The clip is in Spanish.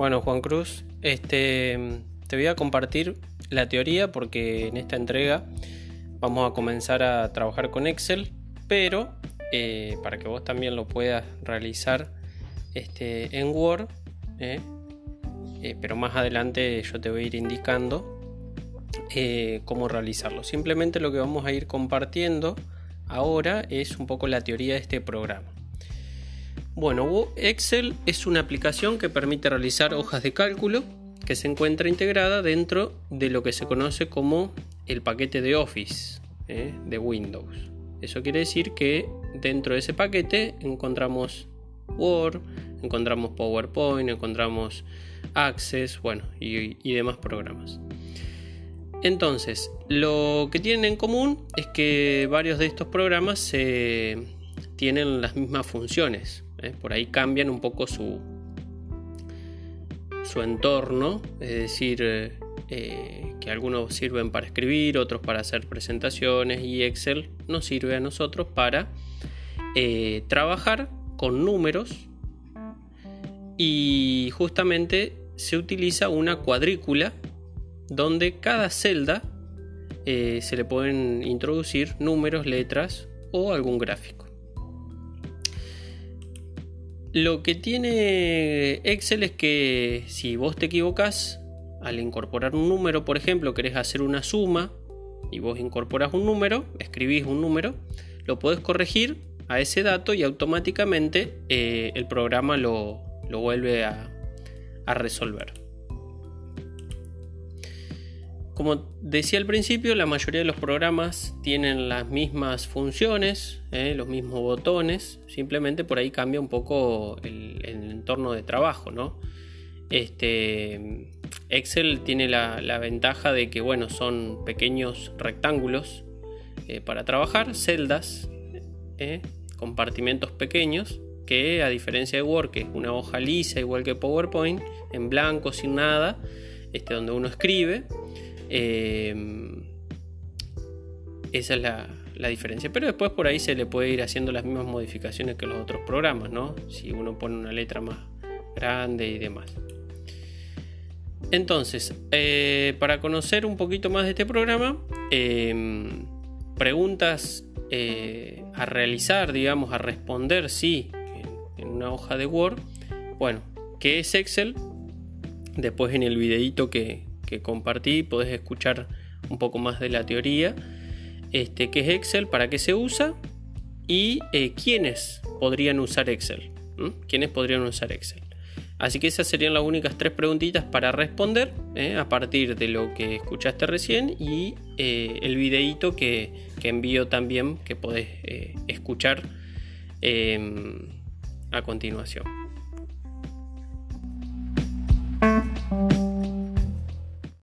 Bueno, Juan Cruz, este, te voy a compartir la teoría porque en esta entrega vamos a comenzar a trabajar con Excel, pero eh, para que vos también lo puedas realizar este, en Word, eh, eh, pero más adelante yo te voy a ir indicando cómo realizarlo. Simplemente lo que vamos a ir compartiendo ahora es un poco la teoría de este programa. Bueno, Excel es una aplicación que permite realizar hojas de cálculo que se encuentra integrada dentro de lo que se conoce como el paquete de Office ¿eh? de Windows. Eso quiere decir que dentro de ese paquete encontramos Word, encontramos PowerPoint, encontramos Access, bueno, y, demás programas. Entonces, lo que tienen en común es que varios de estos programas tienen las mismas funciones. ¿Eh? Por ahí cambian un poco su, su entorno, es decir, eh, que algunos sirven para escribir, otros para hacer presentaciones y Excel nos sirve a nosotros para eh, trabajar con números y justamente se utiliza una cuadrícula donde cada celda se le pueden introducir números, letras o algún gráfico. Lo que tiene Excel es que si vos te equivocas al incorporar un número, por ejemplo, querés hacer una suma y vos incorporas un número, escribís un número, lo podés corregir a ese dato y automáticamente eh, el programa lo, vuelve a resolver. Como decía al principio, la mayoría de los programas tienen las mismas funciones, ¿eh? los mismos botones, simplemente por ahí cambia un poco el, entorno de trabajo. Este, Excel tiene la, ventaja de que, bueno, son pequeños rectángulos eh, para trabajar, celdas, ¿eh? compartimentos pequeños, que a diferencia de Word, que es una hoja lisa igual que PowerPoint, en blanco, sin nada, este, donde uno escribe, Em, esa es la, diferencia. Pero después por ahí se le puede ir haciendo las mismas modificaciones que los otros programas, ¿no? Si uno pone una letra más grande y demás. Entonces, eh, para conocer un poquito más de este programa, em, preguntas eh, a realizar, digamos, a responder, sí, en, una hoja de Word. Bueno, ¿qué es Excel? Después en el videito que, que compartí, podés escuchar un poco más de la teoría, este, qué es Excel, para qué se usa y eh, quiénes podrían usar Excel. ¿Quiénes podrían usar Excel? Así que esas serían las únicas tres preguntitas para responder ¿eh? a partir de lo que escuchaste recién y eh, el videíto que, que, envío también que podés escuchar em, a continuación.